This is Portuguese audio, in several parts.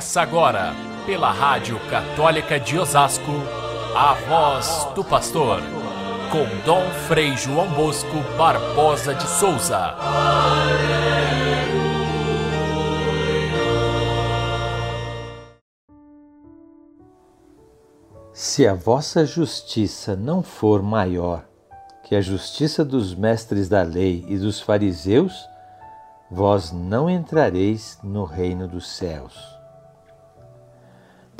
Começa agora, pela Rádio Católica de Osasco, a voz do pastor, com Dom Frei João Bosco Barbosa de Souza. Se a vossa justiça não for maior que a justiça dos mestres da lei e dos fariseus, vós não entrareis no reino dos céus.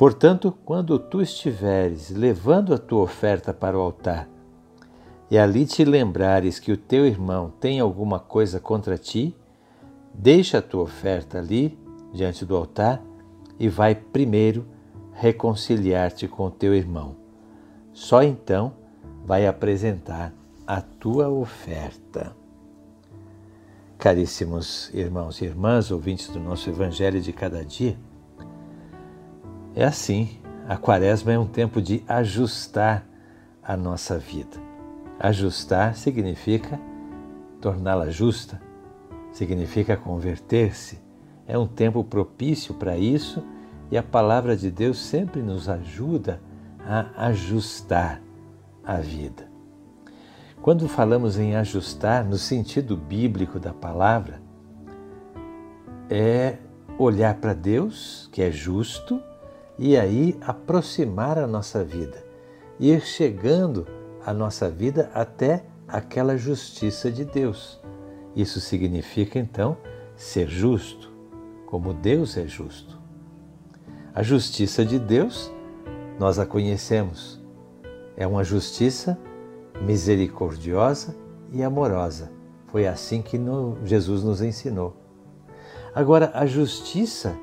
Portanto, quando tu estiveres levando a tua oferta para o altar, e ali te lembrares que o teu irmão tem alguma coisa contra ti, deixa a tua oferta ali, diante do altar, e vai primeiro reconciliar-te com o teu irmão. Só então vai apresentar a tua oferta. Caríssimos irmãos e irmãs, ouvintes do nosso Evangelho de cada dia, é assim, a Quaresma é um tempo de ajustar a nossa vida. Ajustar significa torná-la justa, significa converter-se. É um tempo propício para isso e a palavra de Deus sempre nos ajuda a ajustar a vida. Quando falamos em ajustar, no sentido bíblico da palavra, é olhar para Deus, que é justo, e aí aproximar a nossa vida, ir chegando a nossa vida até aquela justiça de Deus. Isso significa então ser justo, como Deus é justo. A justiça de Deus, nós a conhecemos. É uma justiça misericordiosa e amorosa. Foi assim que Jesus nos ensinou. Agora, a justiça,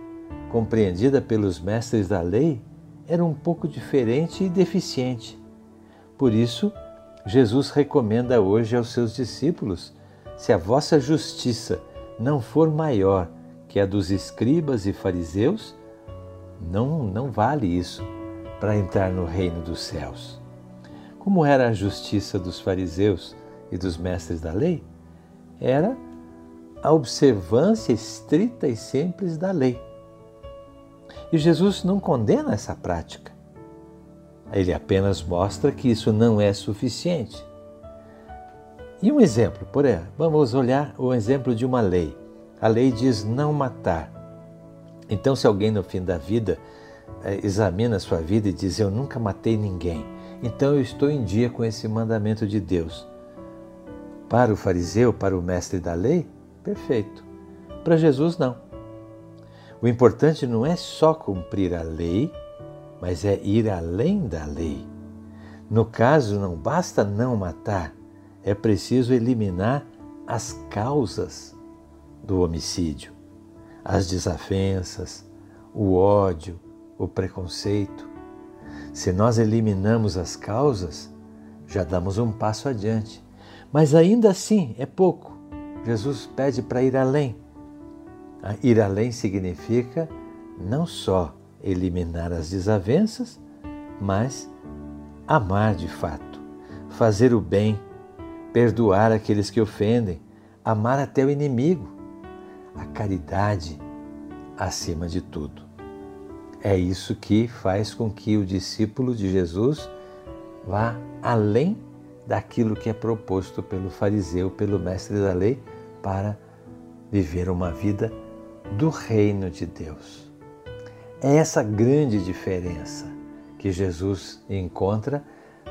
compreendida pelos mestres da lei, era um pouco diferente e deficiente. Por isso, Jesus recomenda hoje aos seus discípulos: se a vossa justiça não for maior que a dos escribas e fariseus, não, não vale isso para entrar no reino dos céus. Como era a justiça dos fariseus e dos mestres da lei? Era a observância estrita e simples da lei. E Jesus não condena essa prática. Ele apenas mostra que isso não é suficiente. E um exemplo, por exemplo, vamos olhar o exemplo de uma lei. A lei diz não matar. Então, se alguém no fim da vida eh, examina a sua vida e diz eu nunca matei ninguém, então eu estou em dia com esse mandamento de Deus. Para o fariseu, para o mestre da lei, perfeito. Para Jesus, não. O importante não é só cumprir a lei, mas é ir além da lei. No caso, não basta não matar, é preciso eliminar as causas do homicídio, as desavenças, o ódio, o preconceito. Se nós eliminamos as causas, já damos um passo adiante. Mas ainda assim é pouco. Jesus pede para ir além. Ir além significa não só eliminar as desavenças, mas amar de fato, fazer o bem, perdoar aqueles que ofendem, amar até o inimigo. A caridade acima de tudo. É isso que faz com que o discípulo de Jesus vá além daquilo que é proposto pelo fariseu, pelo mestre da lei, para viver uma vida do reino de Deus. É essa grande diferença que Jesus encontra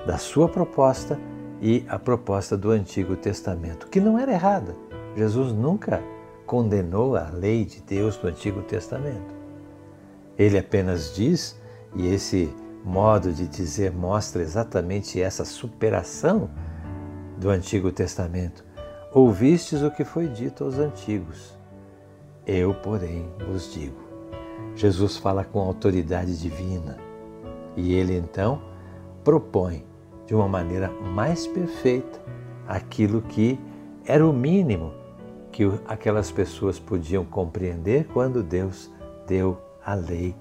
da sua proposta e a proposta do Antigo Testamento, que não era errada. Jesus nunca condenou a lei de Deus do Antigo Testamento. Ele apenas diz, e esse modo de dizer mostra exatamente essa superação do Antigo Testamento. Ouvistes o que foi dito aos antigos. Eu, porém, vos digo. Jesus fala com autoridade divina e ele então propõe de uma maneira mais perfeita aquilo que era o mínimo que aquelas pessoas podiam compreender quando Deus deu a lei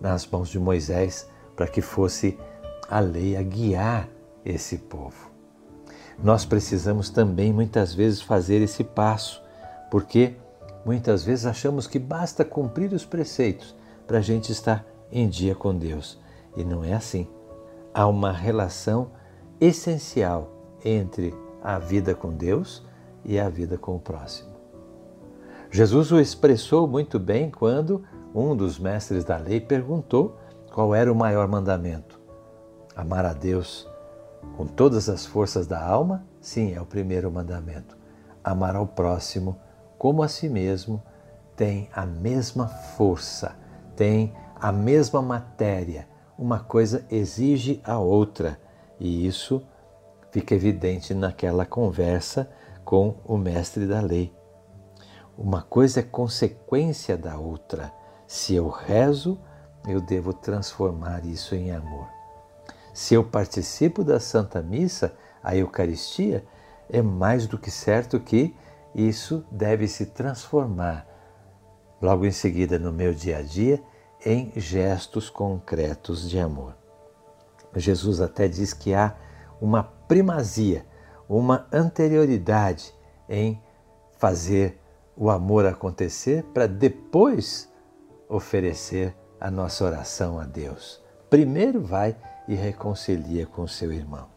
nas mãos de Moisés para que fosse a lei a guiar esse povo. Nós precisamos também muitas vezes fazer esse passo, porque muitas vezes achamos que basta cumprir os preceitos, para a gente estar em dia com Deus. E não é assim. Há uma relação essencial entre a vida com Deus e a vida com o próximo. Jesus o expressou muito bem quando um dos mestres da lei perguntou qual era o maior mandamento. Amar a Deus com todas as forças da alma? Sim, é o primeiro mandamento. Amar ao próximo como a si mesmo tem a mesma força, tem a mesma matéria. Uma coisa exige a outra, e isso fica evidente naquela conversa com o mestre da lei. Uma coisa é consequência da outra. Se eu rezo, eu devo transformar isso em amor. Se eu participo da Santa Missa, a Eucaristia, é mais do que certo que isso deve se transformar logo em seguida no meu dia a dia em gestos concretos de amor. Jesus até diz que há uma primazia, uma anterioridade em fazer o amor acontecer para depois oferecer a nossa oração a Deus. Primeiro vai e reconcilia com seu irmão.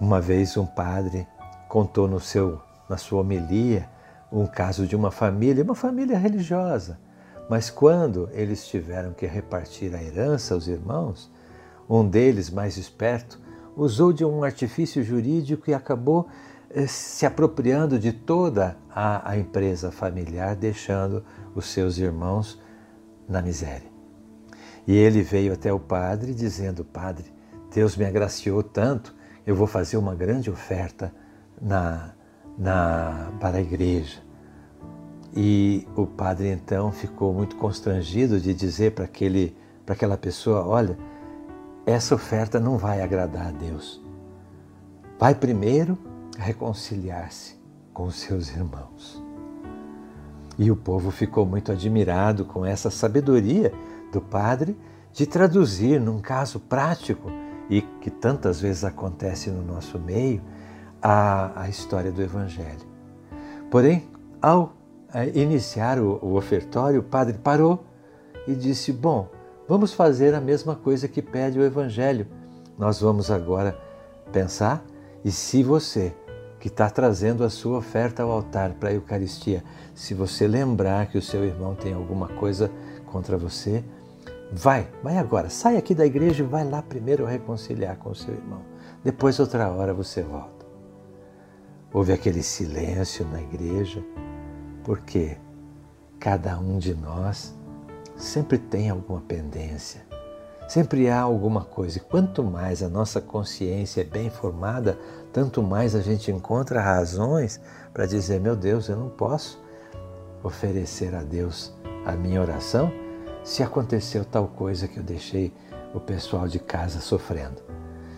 Uma vez um padre contou no seu, na sua homilia um caso de uma família, uma família religiosa, mas quando eles tiveram que repartir a herança aos irmãos, um deles, mais esperto, usou de um artifício jurídico e acabou eh, se apropriando de toda a, a empresa familiar, deixando os seus irmãos na miséria. E ele veio até o padre dizendo: Padre, Deus me agraciou tanto, eu vou fazer uma grande oferta na, na, para a igreja. E o padre então ficou muito constrangido de dizer para aquela pessoa: Olha, essa oferta não vai agradar a Deus. Vai primeiro reconciliar-se com seus irmãos. E o povo ficou muito admirado com essa sabedoria do padre de traduzir num caso prático e que tantas vezes acontece no nosso meio a, a história do Evangelho. Porém, ao eh, iniciar o, o ofertório, o padre parou e disse: Bom, vamos fazer a mesma coisa que pede o Evangelho. Nós vamos agora pensar e se você que está trazendo a sua oferta ao altar para a Eucaristia, se você lembrar que o seu irmão tem alguma coisa contra você, vai, vai agora, sai aqui da igreja e vai lá primeiro reconciliar com o seu irmão. Depois, outra hora, você volta. Houve aquele silêncio na igreja, porque cada um de nós sempre tem alguma pendência, sempre há alguma coisa. E quanto mais a nossa consciência é bem formada, tanto mais a gente encontra razões para dizer: meu Deus, eu não posso oferecer a Deus a minha oração se aconteceu tal coisa que eu deixei o pessoal de casa sofrendo,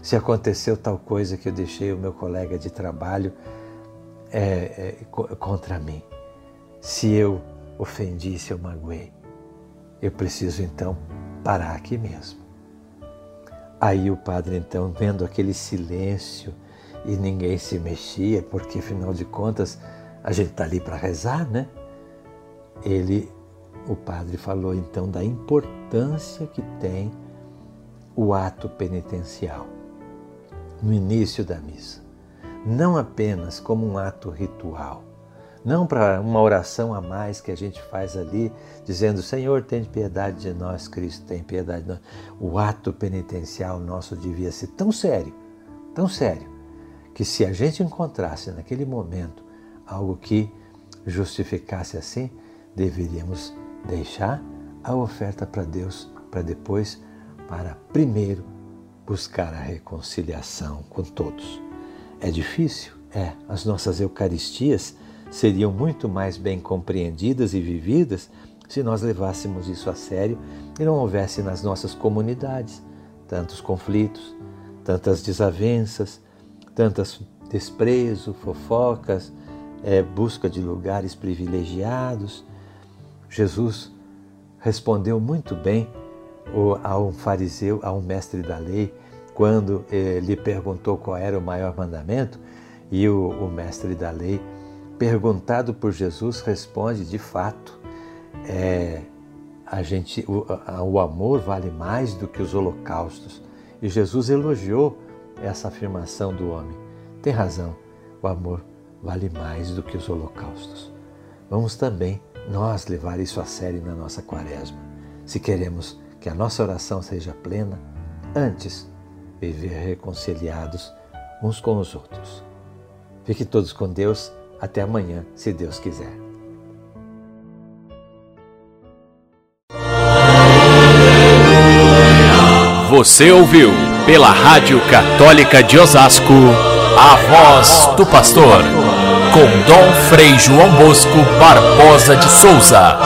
se aconteceu tal coisa que eu deixei o meu colega de trabalho é, é, contra mim, se eu ofendi, se eu magoei, eu preciso então parar aqui mesmo. Aí o padre então, vendo aquele silêncio, e ninguém se mexia, porque afinal de contas a gente está ali para rezar, né? Ele, o padre, falou então da importância que tem o ato penitencial no início da missa. Não apenas como um ato ritual, não para uma oração a mais que a gente faz ali, dizendo: Senhor, tem piedade de nós, Cristo, tem piedade de nós. O ato penitencial nosso devia ser tão sério, tão sério, que se a gente encontrasse naquele momento algo que justificasse assim, deveríamos deixar a oferta para Deus para depois, para primeiro buscar a reconciliação com todos. É difícil? É. As nossas Eucaristias seriam muito mais bem compreendidas e vividas se nós levássemos isso a sério e não houvesse nas nossas comunidades tantos conflitos, tantas desavenças, tantas desprezo, fofocas, é, busca de lugares privilegiados. Jesus respondeu muito bem a um fariseu, a um mestre da lei, quando eh, lhe perguntou qual era o maior mandamento, e o, o mestre da lei, perguntado por Jesus, responde: de fato, é a gente, o, o amor vale mais do que os holocaustos. E Jesus elogiou essa afirmação do homem. Tem razão, o amor vale mais do que os holocaustos. Vamos também nós levar isso a sério na nossa quaresma. Se queremos que a nossa oração seja plena, antes viver reconciliados uns com os outros. Fique todos com Deus. Até amanhã, se Deus quiser. Você ouviu pela Rádio Católica de Osasco a voz do pastor com Dom Frei João Bosco Barbosa de Souza.